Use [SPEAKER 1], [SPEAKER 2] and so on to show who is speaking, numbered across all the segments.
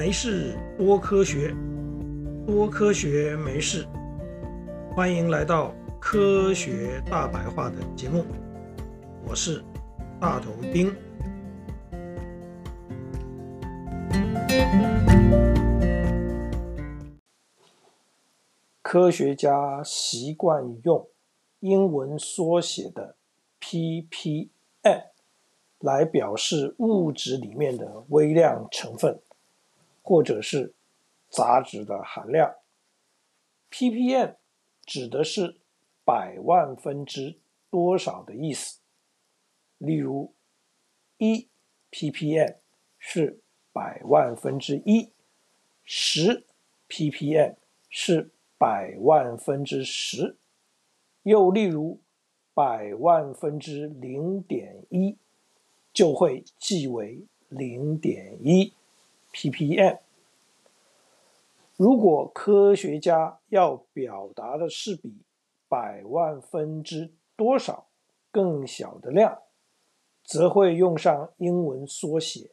[SPEAKER 1] 没事多科学，多科学没事。欢迎来到科学大白话的节目，我是大头丁。科学家习惯用英文缩写的 ppm 来表示物质里面的微量成分。或者是杂质的含量，ppm 指的是百万分之多少的意思。例如，一 ppm 是百万分之一，十 ppm 是百万分之十。又例如，百万分之零点一就会记为零点一。ppm，如果科学家要表达的是比百万分之多少更小的量，则会用上英文缩写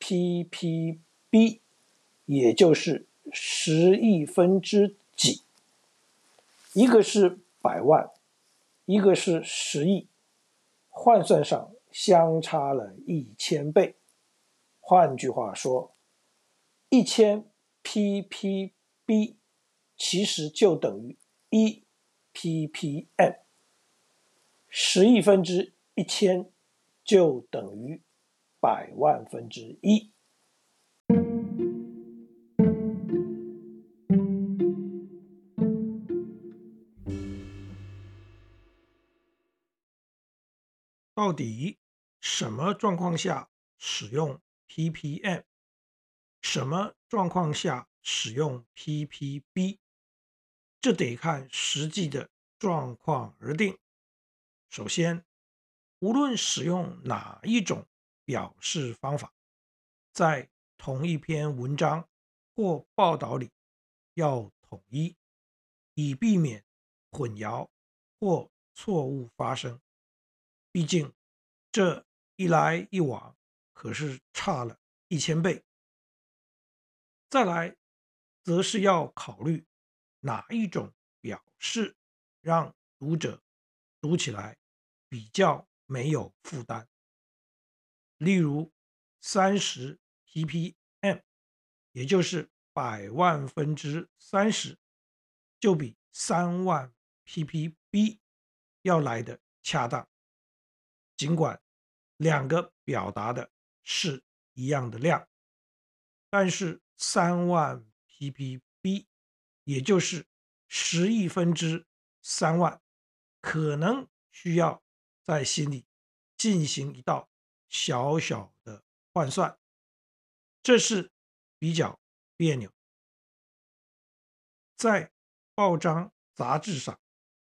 [SPEAKER 1] ppb，也就是十亿分之几。一个是百万，一个是十亿，换算上相差了一千倍。换句话说，一千 ppb 其实就等于一 ppm，十亿分之一千就等于百万分之一。到底什么状况下使用 ppm？什么状况下使用 ppb？这得看实际的状况而定。首先，无论使用哪一种表示方法，在同一篇文章或报道里要统一，以避免混淆或错误发生。毕竟，这一来一往可是差了一千倍。再来，则是要考虑哪一种表示让读者读起来比较没有负担。例如，三十 ppm，也就是百万分之三十，就比三万 ppb 要来的恰当。尽管两个表达的是一样的量，但是。三万 ppb，也就是十亿分之三万，可能需要在心里进行一道小小的换算，这是比较别扭。在报章杂志上，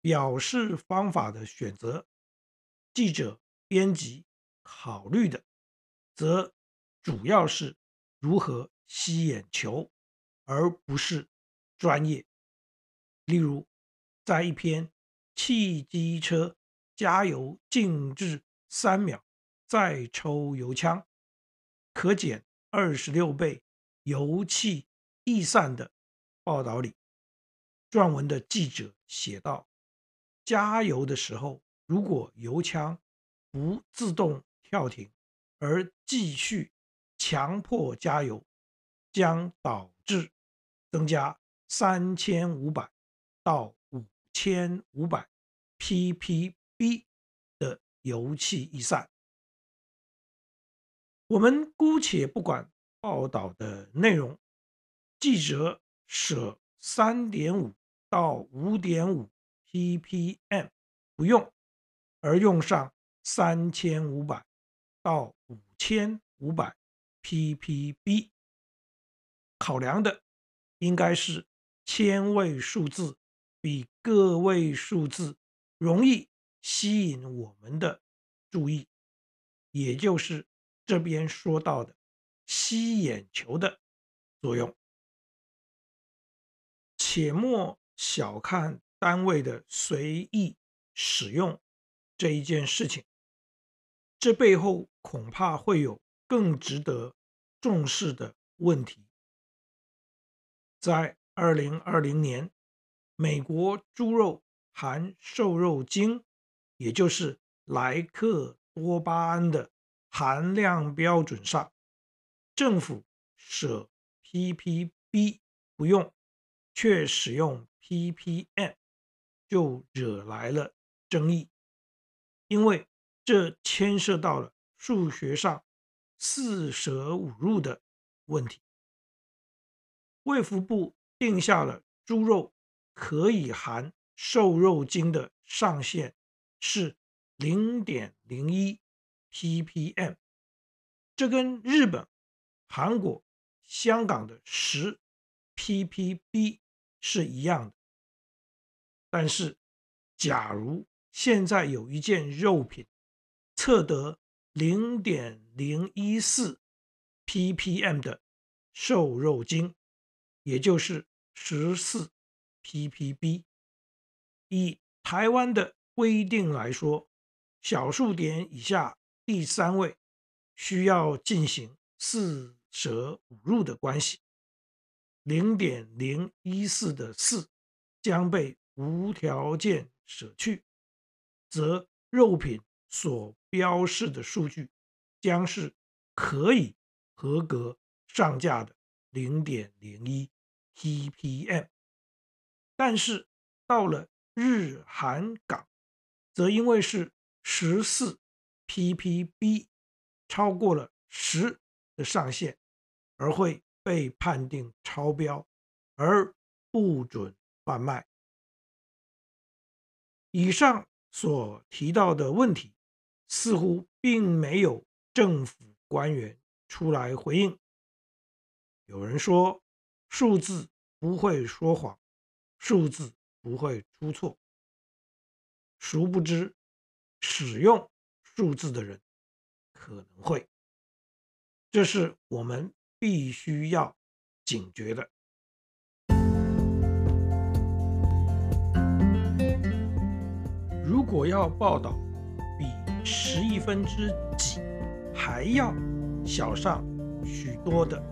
[SPEAKER 1] 表示方法的选择，记者编辑考虑的，则主要是如何。吸眼球，而不是专业。例如，在一篇“汽机车加油静置三秒再抽油枪，可减二十六倍油气逸散”的报道里，撰文的记者写道：“加油的时候，如果油枪不自动跳停，而继续强迫加油。”将导致增加三千五百到五千五百 ppb 的油气逸散。我们姑且不管报道的内容，记者舍三点五到五点五 ppm 不用，而用上三千五百到五千五百 ppb。考量的应该是千位数字比个位数字容易吸引我们的注意，也就是这边说到的吸眼球的作用。且莫小看单位的随意使用这一件事情，这背后恐怕会有更值得重视的问题。在二零二零年，美国猪肉含瘦肉精，也就是莱克多巴胺的含量标准上，政府舍 PPB 不用，却使用 ppm，就惹来了争议，因为这牵涉到了数学上四舍五入的问题。卫福部定下了猪肉可以含瘦肉精的上限是零点零一 ppm，这跟日本、韩国、香港的十 ppb 是一样的。但是，假如现在有一件肉品测得零点零一四 ppm 的瘦肉精，也就是十四 ppb，以台湾的规定来说，小数点以下第三位需要进行四舍五入的关系，零点零一四的四将被无条件舍去，则肉品所标示的数据将是可以合格上架的。零点零一。ppm，但是到了日韩港，则因为是十四 ppb 超过了十的上限，而会被判定超标，而不准贩卖。以上所提到的问题，似乎并没有政府官员出来回应。有人说，数字不会说谎，数字不会出错。殊不知，使用数字的人可能会。这是我们必须要警觉的。如果要报道比十亿分之几还要小上许多的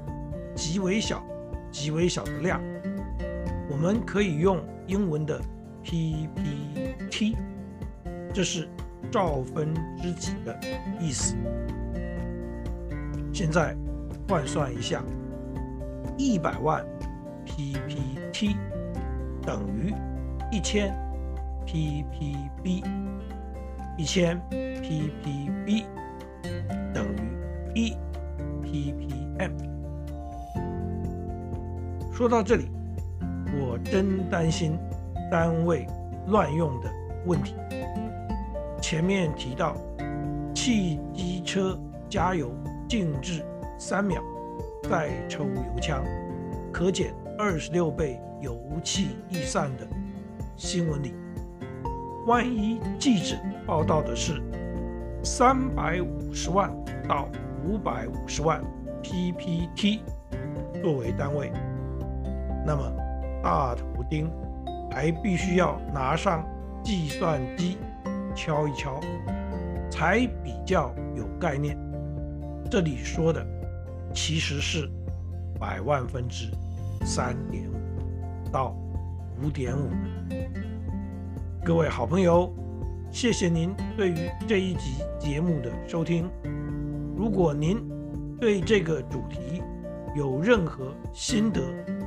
[SPEAKER 1] 极微小。极微小的量，我们可以用英文的 PPT，这是兆分之几的意思。现在换算一下，一百万 PPT 等于一千 ppb，一千 ppb 等于一 ppm。说到这里，我真担心单位乱用的问题。前面提到，汽机车加油静置三秒，再抽油枪，可减二十六倍油气逸散的新闻里，万一记者报道的是三百五十万到五百五十万 PPT 作为单位。那么，大头钉还必须要拿上计算机敲一敲，才比较有概念。这里说的其实是百万分之三点五到五点五。各位好朋友，谢谢您对于这一集节目的收听。如果您对这个主题有任何心得，